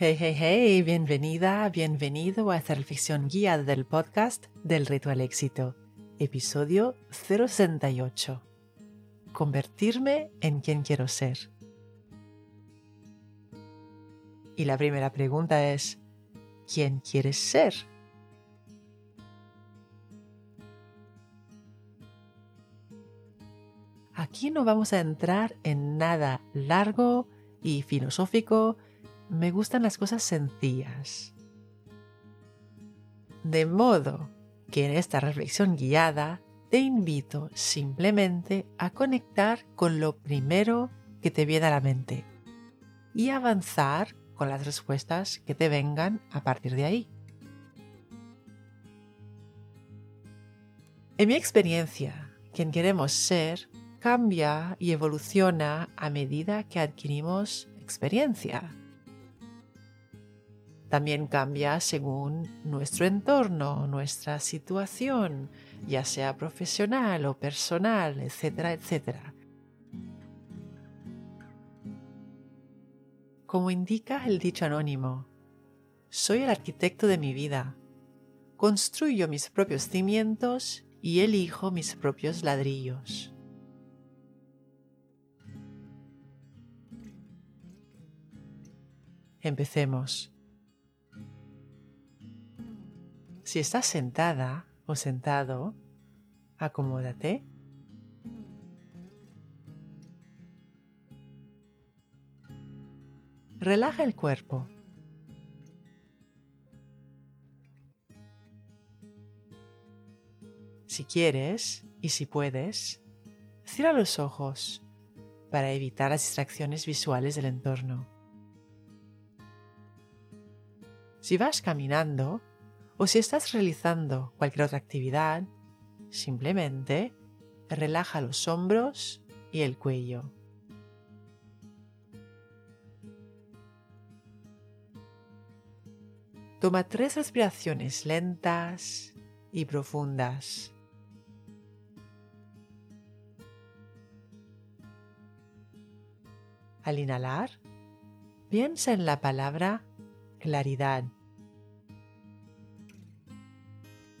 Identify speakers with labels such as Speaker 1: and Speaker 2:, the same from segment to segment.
Speaker 1: Hey, hey, hey, bienvenida, bienvenido a reflexión guiada del podcast del Reto al Éxito, episodio 068. Convertirme en quien quiero ser. Y la primera pregunta es, ¿quién quieres ser? Aquí no vamos a entrar en nada largo y filosófico, me gustan las cosas sencillas. De modo que en esta reflexión guiada te invito simplemente a conectar con lo primero que te viene a la mente y avanzar con las respuestas que te vengan a partir de ahí. En mi experiencia, quien queremos ser cambia y evoluciona a medida que adquirimos experiencia. También cambia según nuestro entorno, nuestra situación, ya sea profesional o personal, etcétera, etcétera. Como indica el dicho anónimo, soy el arquitecto de mi vida. Construyo mis propios cimientos y elijo mis propios ladrillos. Empecemos. Si estás sentada o sentado, acomódate. Relaja el cuerpo. Si quieres y si puedes, cierra los ojos para evitar las distracciones visuales del entorno. Si vas caminando o si estás realizando cualquier otra actividad, simplemente relaja los hombros y el cuello. Toma tres respiraciones lentas y profundas. Al inhalar, piensa en la palabra claridad.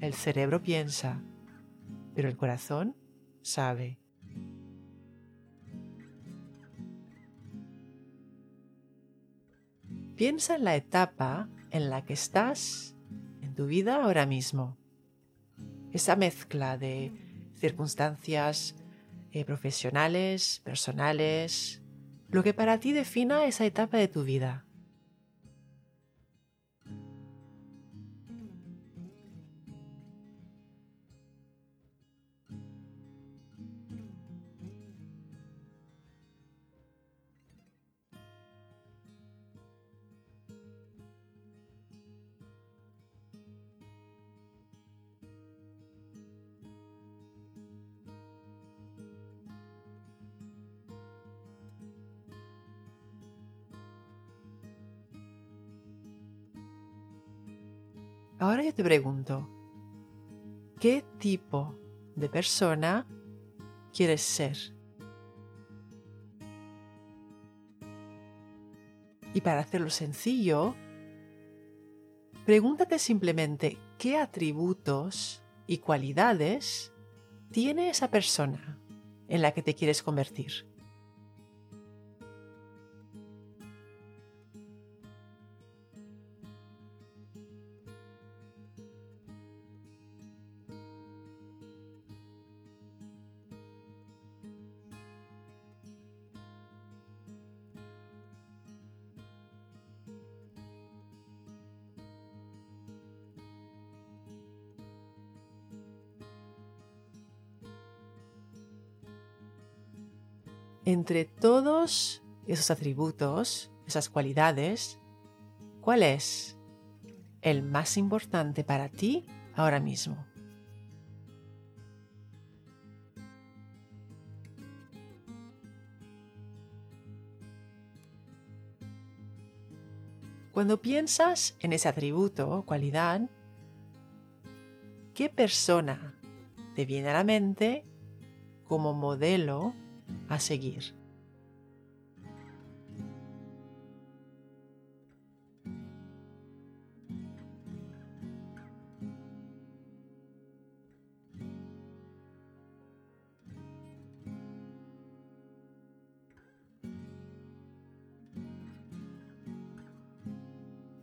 Speaker 1: El cerebro piensa, pero el corazón sabe. Piensa en la etapa en la que estás en tu vida ahora mismo. Esa mezcla de circunstancias eh, profesionales, personales, lo que para ti defina esa etapa de tu vida. Ahora yo te pregunto, ¿qué tipo de persona quieres ser? Y para hacerlo sencillo, pregúntate simplemente qué atributos y cualidades tiene esa persona en la que te quieres convertir. Entre todos esos atributos, esas cualidades, ¿cuál es el más importante para ti ahora mismo. Cuando piensas en ese atributo o cualidad, ¿qué persona te viene a la mente como modelo a seguir?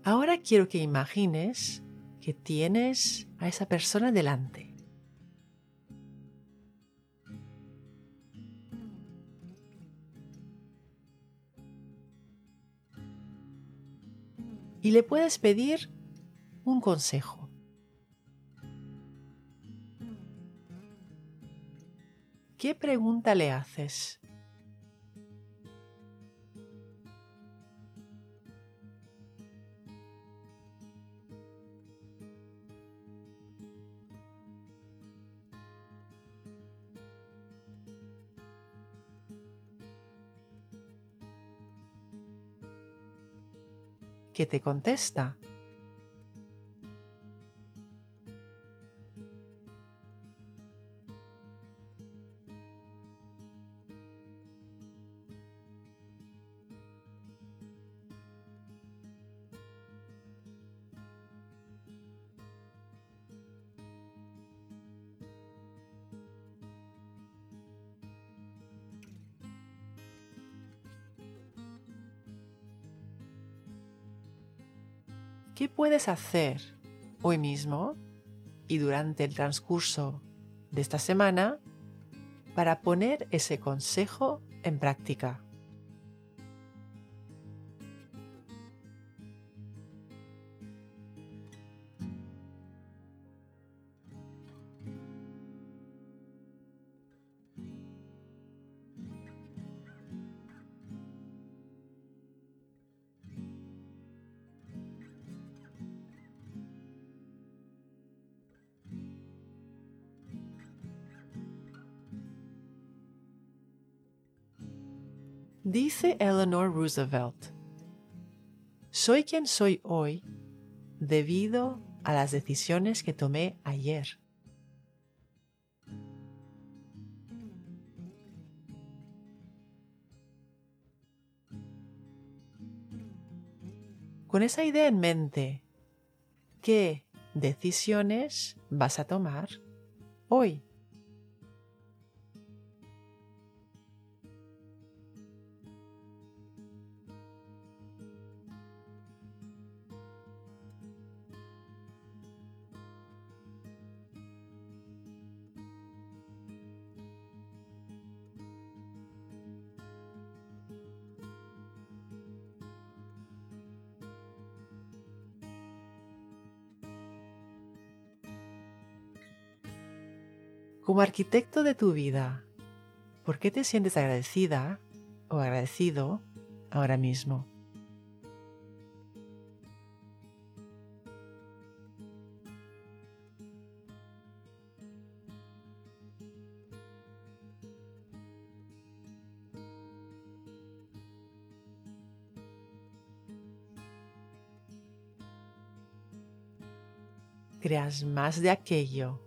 Speaker 1: Ahora quiero que imagines que tienes a esa persona delante. Y le puedes pedir un consejo. ¿Qué pregunta le haces? Que te contesta. ¿Qué puedes hacer hoy mismo y durante el transcurso de esta semana para poner ese consejo en práctica? Dice Eleanor Roosevelt, soy quien soy hoy debido a las decisiones que tomé ayer. Con esa idea en mente, ¿qué decisiones vas a tomar hoy? Como arquitecto de tu vida, ¿por qué te sientes agradecida o agradecido ahora mismo? creas más de aquello